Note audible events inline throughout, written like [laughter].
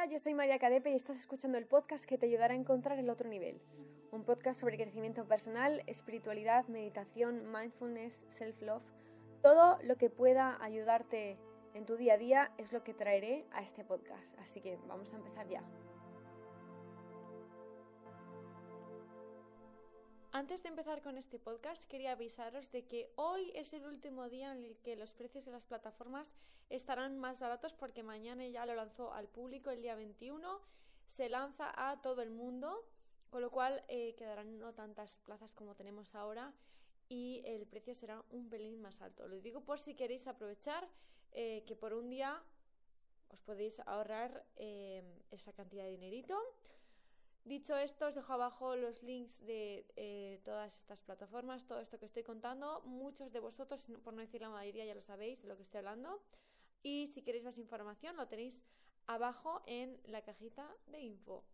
Hola, yo soy María Cadepe y estás escuchando el podcast que te ayudará a encontrar el otro nivel. Un podcast sobre crecimiento personal, espiritualidad, meditación, mindfulness, self-love. Todo lo que pueda ayudarte en tu día a día es lo que traeré a este podcast. Así que vamos a empezar ya. Antes de empezar con este podcast, quería avisaros de que hoy es el último día en el que los precios de las plataformas estarán más baratos porque mañana ya lo lanzó al público el día 21, se lanza a todo el mundo, con lo cual eh, quedarán no tantas plazas como tenemos ahora y el precio será un pelín más alto. Lo digo por si queréis aprovechar eh, que por un día os podéis ahorrar eh, esa cantidad de dinerito. Dicho esto, os dejo abajo los links de eh, todas estas plataformas, todo esto que estoy contando. Muchos de vosotros, por no decir la mayoría, ya lo sabéis de lo que estoy hablando. Y si queréis más información, lo tenéis abajo en la cajita de info.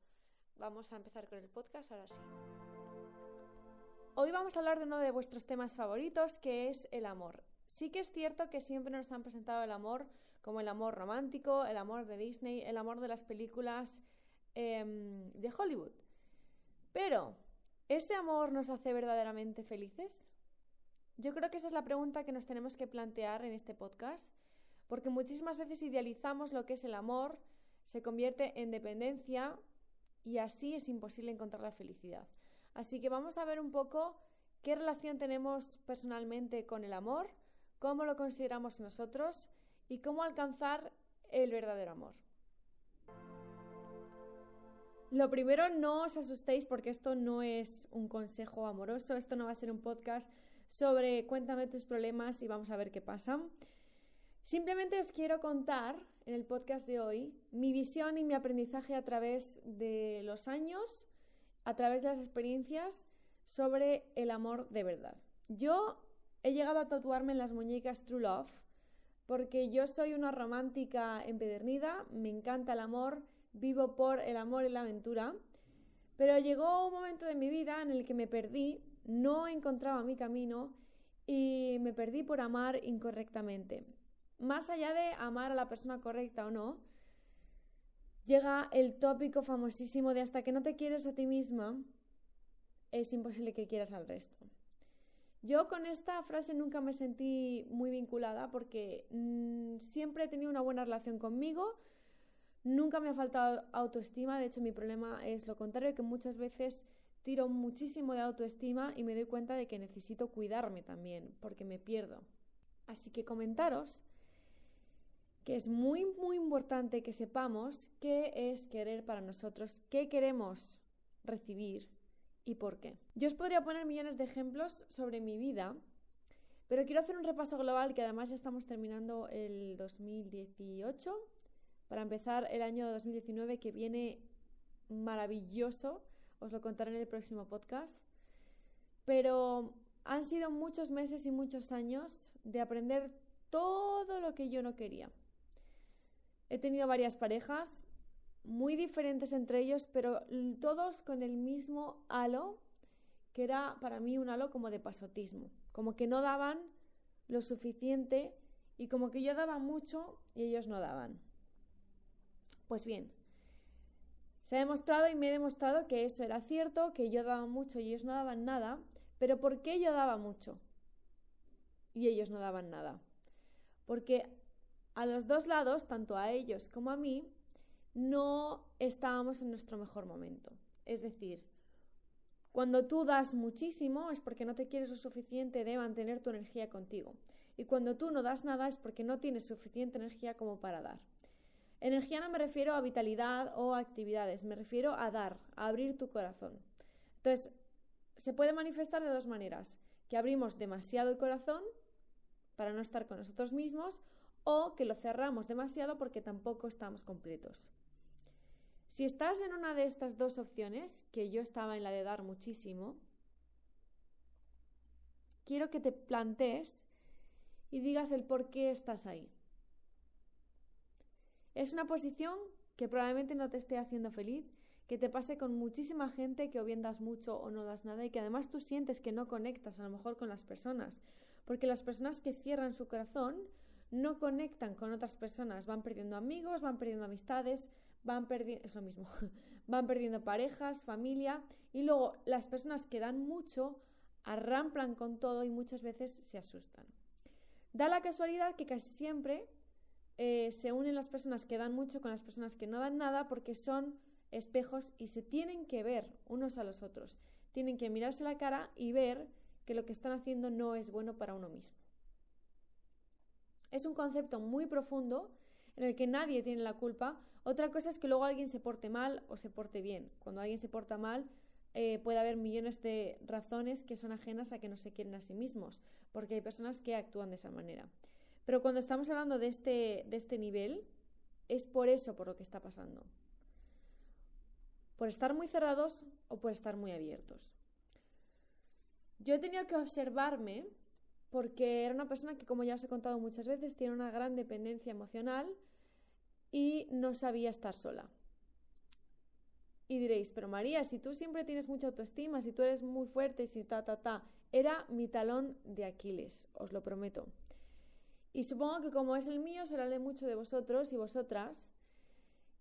Vamos a empezar con el podcast ahora sí. Hoy vamos a hablar de uno de vuestros temas favoritos, que es el amor. Sí que es cierto que siempre nos han presentado el amor como el amor romántico, el amor de Disney, el amor de las películas Em, de Hollywood. Pero, ¿ese amor nos hace verdaderamente felices? Yo creo que esa es la pregunta que nos tenemos que plantear en este podcast, porque muchísimas veces idealizamos lo que es el amor, se convierte en dependencia y así es imposible encontrar la felicidad. Así que vamos a ver un poco qué relación tenemos personalmente con el amor, cómo lo consideramos nosotros y cómo alcanzar el verdadero amor. Lo primero, no os asustéis porque esto no es un consejo amoroso, esto no va a ser un podcast sobre cuéntame tus problemas y vamos a ver qué pasa. Simplemente os quiero contar en el podcast de hoy mi visión y mi aprendizaje a través de los años, a través de las experiencias sobre el amor de verdad. Yo he llegado a tatuarme en las muñecas True Love porque yo soy una romántica empedernida, me encanta el amor, vivo por el amor y la aventura, pero llegó un momento de mi vida en el que me perdí, no encontraba mi camino y me perdí por amar incorrectamente. Más allá de amar a la persona correcta o no, llega el tópico famosísimo de hasta que no te quieres a ti misma, es imposible que quieras al resto. Yo con esta frase nunca me sentí muy vinculada porque mm, siempre he tenido una buena relación conmigo, Nunca me ha faltado autoestima, de hecho mi problema es lo contrario, que muchas veces tiro muchísimo de autoestima y me doy cuenta de que necesito cuidarme también, porque me pierdo. Así que comentaros que es muy, muy importante que sepamos qué es querer para nosotros, qué queremos recibir y por qué. Yo os podría poner millones de ejemplos sobre mi vida, pero quiero hacer un repaso global que además ya estamos terminando el 2018 para empezar el año 2019 que viene maravilloso, os lo contaré en el próximo podcast. Pero han sido muchos meses y muchos años de aprender todo lo que yo no quería. He tenido varias parejas, muy diferentes entre ellos, pero todos con el mismo halo, que era para mí un halo como de pasotismo, como que no daban lo suficiente y como que yo daba mucho y ellos no daban. Pues bien, se ha demostrado y me he demostrado que eso era cierto, que yo daba mucho y ellos no daban nada, pero ¿por qué yo daba mucho y ellos no daban nada? Porque a los dos lados, tanto a ellos como a mí, no estábamos en nuestro mejor momento. Es decir, cuando tú das muchísimo es porque no te quieres lo suficiente de mantener tu energía contigo. Y cuando tú no das nada es porque no tienes suficiente energía como para dar. Energía no me refiero a vitalidad o actividades, me refiero a dar, a abrir tu corazón. Entonces, se puede manifestar de dos maneras, que abrimos demasiado el corazón para no estar con nosotros mismos o que lo cerramos demasiado porque tampoco estamos completos. Si estás en una de estas dos opciones, que yo estaba en la de dar muchísimo, quiero que te plantees y digas el por qué estás ahí. Es una posición que probablemente no te esté haciendo feliz, que te pase con muchísima gente que o bien das mucho o no das nada y que además tú sientes que no conectas a lo mejor con las personas, porque las personas que cierran su corazón no conectan con otras personas, van perdiendo amigos, van perdiendo amistades, van perdiendo, mismo, [laughs] van perdiendo parejas, familia y luego las personas que dan mucho arramplan con todo y muchas veces se asustan. Da la casualidad que casi siempre eh, se unen las personas que dan mucho con las personas que no dan nada porque son espejos y se tienen que ver unos a los otros. Tienen que mirarse la cara y ver que lo que están haciendo no es bueno para uno mismo. Es un concepto muy profundo en el que nadie tiene la culpa. Otra cosa es que luego alguien se porte mal o se porte bien. Cuando alguien se porta mal, eh, puede haber millones de razones que son ajenas a que no se quieren a sí mismos, porque hay personas que actúan de esa manera. Pero cuando estamos hablando de este, de este nivel, es por eso por lo que está pasando. Por estar muy cerrados o por estar muy abiertos. Yo he tenido que observarme porque era una persona que, como ya os he contado muchas veces, tiene una gran dependencia emocional y no sabía estar sola. Y diréis, pero María, si tú siempre tienes mucha autoestima, si tú eres muy fuerte, si ta, ta, ta, era mi talón de Aquiles, os lo prometo. Y supongo que como es el mío, será de mucho de vosotros y vosotras.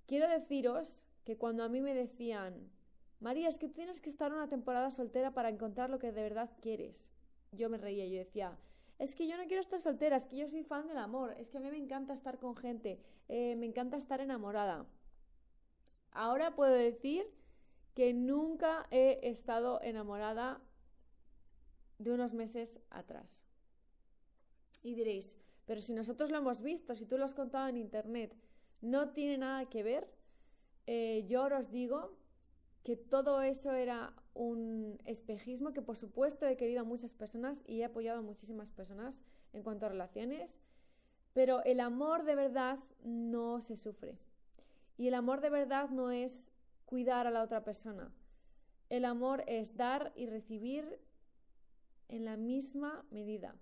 Quiero deciros que cuando a mí me decían, María, es que tú tienes que estar una temporada soltera para encontrar lo que de verdad quieres. Yo me reía, yo decía, es que yo no quiero estar soltera, es que yo soy fan del amor, es que a mí me encanta estar con gente, eh, me encanta estar enamorada. Ahora puedo decir que nunca he estado enamorada de unos meses atrás. Y diréis, pero si nosotros lo hemos visto, si tú lo has contado en internet, no tiene nada que ver. Eh, yo os digo que todo eso era un espejismo que por supuesto he querido a muchas personas y he apoyado a muchísimas personas en cuanto a relaciones, pero el amor de verdad no se sufre. Y el amor de verdad no es cuidar a la otra persona. El amor es dar y recibir en la misma medida.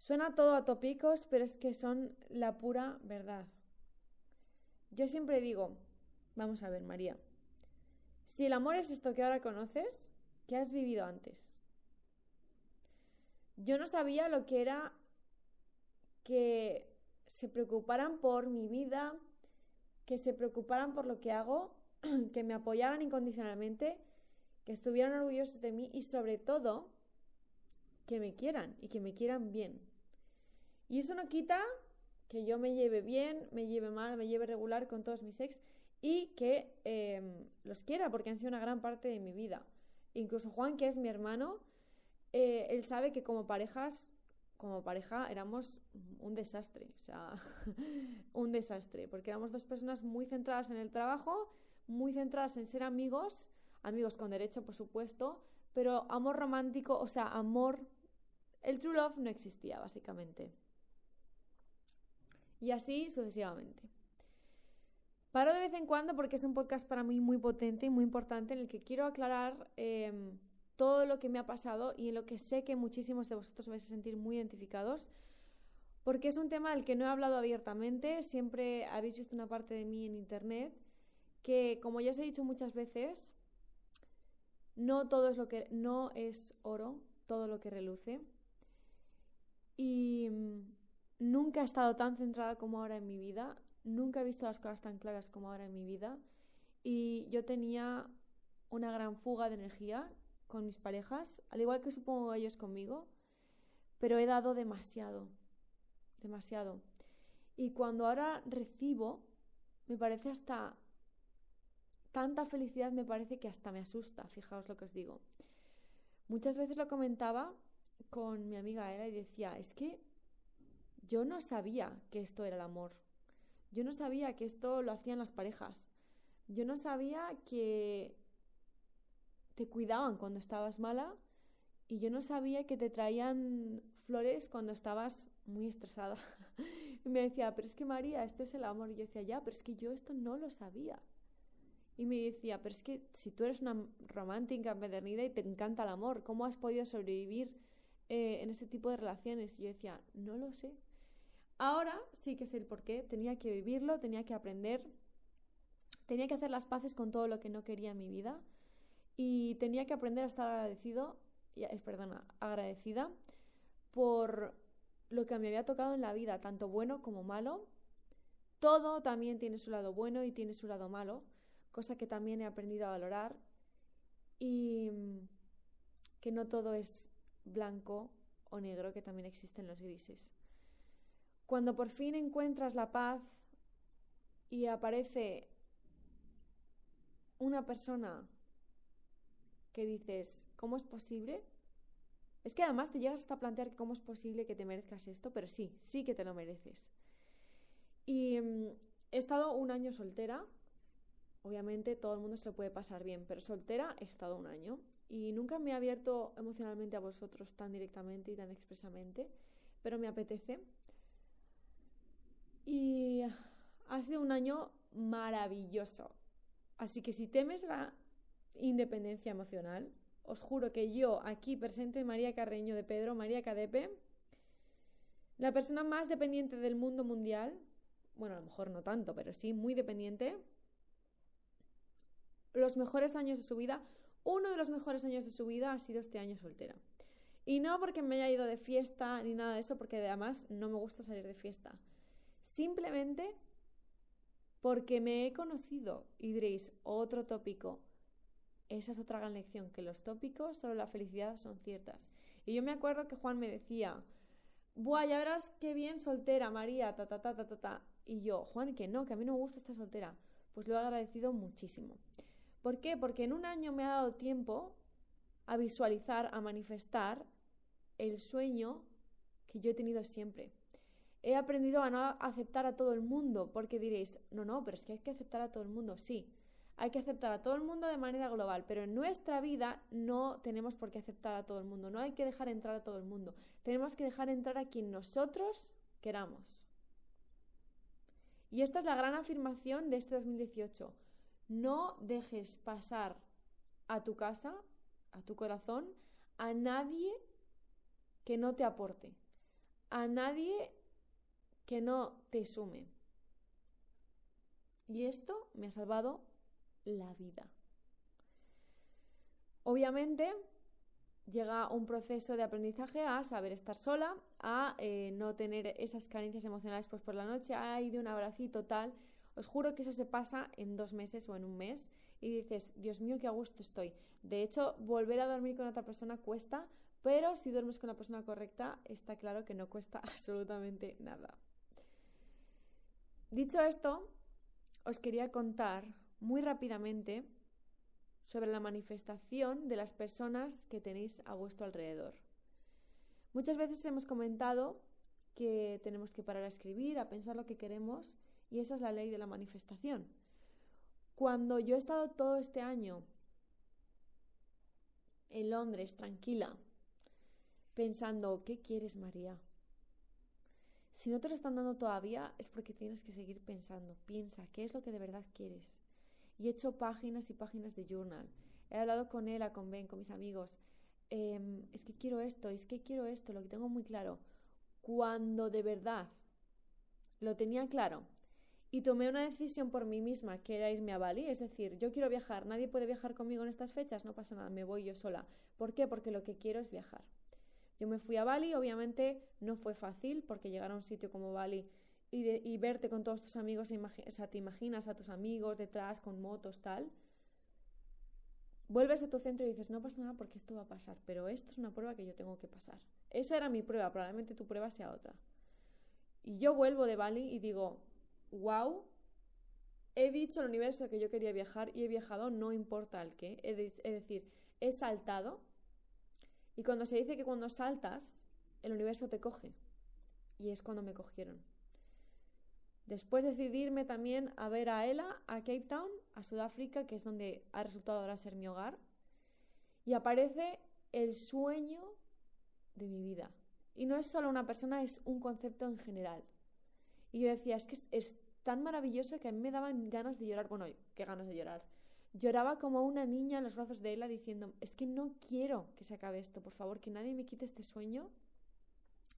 Suena todo a tópicos, pero es que son la pura verdad. Yo siempre digo, vamos a ver, María, si el amor es esto que ahora conoces, ¿qué has vivido antes? Yo no sabía lo que era que se preocuparan por mi vida, que se preocuparan por lo que hago, [clears throat] que me apoyaran incondicionalmente, que estuvieran orgullosos de mí y sobre todo que me quieran y que me quieran bien. Y eso no quita que yo me lleve bien, me lleve mal, me lleve regular con todos mis ex y que em, los quiera porque han sido una gran parte de mi vida. Incluso Juan, que es mi hermano, eh, él sabe que como parejas, como pareja éramos un desastre, o sea, [laughs] un desastre, porque éramos dos personas muy centradas en el trabajo, muy centradas en ser amigos, amigos con derecho, por supuesto, pero amor romántico, o sea, amor, el true love no existía, básicamente. Y así sucesivamente. Paro de vez en cuando porque es un podcast para mí muy potente y muy importante en el que quiero aclarar em, todo lo que me ha pasado y en lo que sé que muchísimos de vosotros vais a sentir muy identificados. Porque es un tema del que no he hablado abiertamente, siempre habéis visto una parte de mí en internet, que como ya os he dicho muchas veces, no todo es lo que no es oro, todo lo que reluce. Y Nunca he estado tan centrada como ahora en mi vida, nunca he visto las cosas tan claras como ahora en mi vida y yo tenía una gran fuga de energía con mis parejas, al igual que supongo ellos conmigo, pero he dado demasiado, demasiado. Y cuando ahora recibo, me parece hasta tanta felicidad, me parece que hasta me asusta, fijaos lo que os digo. Muchas veces lo comentaba con mi amiga Ela y decía, es que yo no sabía que esto era el amor. Yo no sabía que esto lo hacían las parejas. Yo no sabía que te cuidaban cuando estabas mala y yo no sabía que te traían flores cuando estabas muy estresada. [laughs] y me decía, pero es que María, esto es el amor. Y yo decía, ya, pero es que yo esto no lo sabía. Y me decía, pero es que si tú eres una romántica empedernida y te encanta el amor, ¿cómo has podido sobrevivir eh, en este tipo de relaciones? Y yo decía, no lo sé. Ahora sí que sé el por qué, tenía que vivirlo, tenía que aprender, tenía que hacer las paces con todo lo que no quería en mi vida y tenía que aprender a estar agradecido, agradecida por lo que me había tocado en la vida, tanto bueno como malo, todo también tiene su lado bueno y tiene su lado malo, cosa que también he aprendido a valorar y mm, que no todo es blanco o negro, que también existen los grises. Cuando por fin encuentras la paz y aparece una persona que dices, ¿cómo es posible? Es que además te llegas hasta plantear cómo es posible que te merezcas esto, pero sí, sí que te lo mereces. Y mm, he estado un año soltera. Obviamente todo el mundo se lo puede pasar bien, pero soltera he estado un año. Y nunca me he abierto emocionalmente a vosotros tan directamente y tan expresamente, pero me apetece. Y ha sido un año maravilloso. Así que si temes la independencia emocional, os juro que yo, aquí presente, María Carreño de Pedro, María Cadepe, la persona más dependiente del mundo mundial, bueno, a lo mejor no tanto, pero sí muy dependiente, los mejores años de su vida, uno de los mejores años de su vida ha sido este año soltera. Y no porque me haya ido de fiesta ni nada de eso, porque además no me gusta salir de fiesta. Simplemente porque me he conocido. Y diréis, otro tópico. Esa es otra gran lección, que los tópicos sobre la felicidad son ciertas. Y yo me acuerdo que Juan me decía, Buah, ya verás qué bien soltera, María, ta, ta, ta, ta, ta, ta. Y yo, Juan, que no, que a mí no me gusta estar soltera. Pues lo he agradecido muchísimo. ¿Por qué? Porque en un año me ha dado tiempo a visualizar, a manifestar el sueño que yo he tenido siempre. He aprendido a no aceptar a todo el mundo, porque diréis, no, no, pero es que hay que aceptar a todo el mundo. Sí, hay que aceptar a todo el mundo de manera global, pero en nuestra vida no tenemos por qué aceptar a todo el mundo, no hay que dejar entrar a todo el mundo. Tenemos que dejar entrar a quien nosotros queramos. Y esta es la gran afirmación de este 2018. No dejes pasar a tu casa, a tu corazón, a nadie que no te aporte, a nadie que no te sume. Y esto me ha salvado la vida. Obviamente llega un proceso de aprendizaje a saber estar sola, a eh, no tener esas carencias emocionales pues por la noche, a ir de un abracito tal. Os juro que eso se pasa en dos meses o en un mes y dices, Dios mío, qué a gusto estoy. De hecho, volver a dormir con otra persona cuesta, pero si duermes con la persona correcta, está claro que no cuesta [laughs] absolutamente nada. Dicho esto, os quería contar muy rápidamente sobre la manifestación de las personas que tenéis a vuestro alrededor. Muchas veces hemos comentado que tenemos que parar a escribir, a pensar lo que queremos, y esa es la ley de la manifestación. Cuando yo he estado todo este año en Londres, tranquila, pensando, ¿qué quieres, María? Si no te lo están dando todavía es porque tienes que seguir pensando. Piensa, ¿qué es lo que de verdad quieres? Y he hecho páginas y páginas de journal. He hablado con Ella, con Ben, con mis amigos. Em, es que quiero esto, es que quiero esto, lo que tengo muy claro. Cuando de verdad lo tenía claro y tomé una decisión por mí misma, que era irme a Bali, es decir, yo quiero viajar, nadie puede viajar conmigo en estas fechas, no pasa nada, me voy yo sola. ¿Por qué? Porque lo que quiero es viajar. Yo me fui a Bali, obviamente no fue fácil porque llegar a un sitio como Bali y, verte con todos tus amigos, o sea, te imaginas a tus amigos detrás con motos, tal. Vuelves a tu centro y dices, no pasa nada porque esto va a pasar, pero esto es una prueba que yo tengo que pasar. Esa era mi prueba, probablemente tu prueba sea otra. Y yo vuelvo de Bali y digo, wow, he dicho al universo que yo quería viajar y he viajado, no importa el qué. Es decir, he saltado y cuando se dice que cuando saltas, el universo te coge. Y es cuando me cogieron. Después decidí irme también a ver a Ella, a Cape Town, a Sudáfrica, que es donde ha resultado ahora ser mi hogar. Y aparece el sueño de mi vida. Y no es solo una persona, es un concepto en general. Y yo decía, es que es, tan maravilloso que a mí me daban ganas de llorar. Bueno, qué ganas de llorar. Lloraba como una niña en los brazos de Ella diciendo, es que no quiero que se acabe esto, por favor, que nadie me quite este sueño.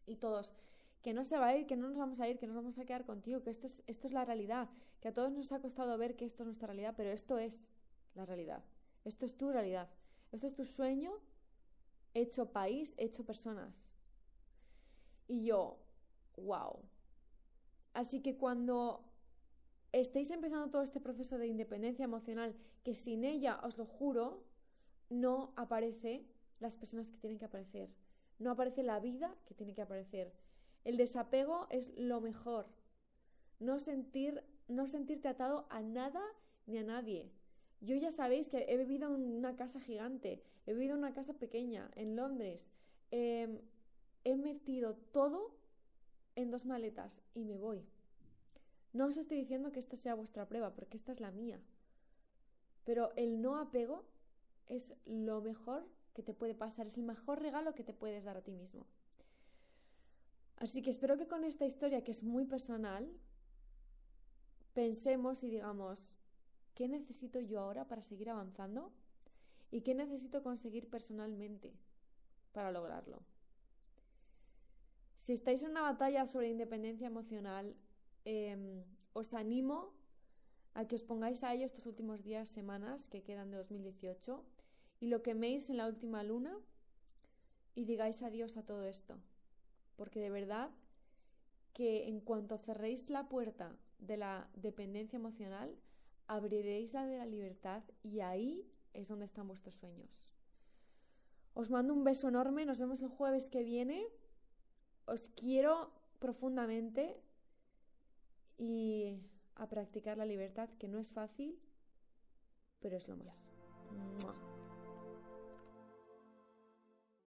Y todos, que no se va a ir, que no nos vamos a ir, que nos vamos a quedar contigo, que esto es, esto es la realidad, que a todos nos ha costado ver que esto es nuestra realidad, pero esto es la realidad, esto es tu realidad, esto es tu sueño hecho país, hecho personas. Y yo, wow. Así que cuando estéis empezando todo este proceso de independencia emocional, que sin ella, os lo juro, no aparece las personas que tienen que aparecer. No aparece la vida que tiene que aparecer. El desapego es lo mejor. No, sentir, no sentirte atado a nada ni a nadie. Yo ya sabéis que he vivido en una casa gigante, he vivido en una casa pequeña, en Londres. Em, he metido todo en dos maletas y me voy. No os estoy diciendo que esta sea vuestra prueba, porque esta es la mía. Pero el no apego es lo mejor que te puede pasar, es el mejor regalo que te puedes dar a ti mismo. Así que espero que con esta historia, que es muy personal, pensemos y digamos, ¿qué necesito yo ahora para seguir avanzando? ¿Y qué necesito conseguir personalmente para lograrlo? Si estáis en una batalla sobre independencia emocional, Em, os animo a que os pongáis a ello estos últimos días, semanas que quedan de 2018 y lo queméis en la última luna y digáis adiós a todo esto. Porque de verdad que en cuanto cerréis la puerta de la dependencia emocional, abriréis la de la libertad y ahí es donde están vuestros sueños. Os mando un beso enorme, nos vemos el jueves que viene. Os quiero profundamente y a practicar la libertad, que no es fácil, pero es lo más.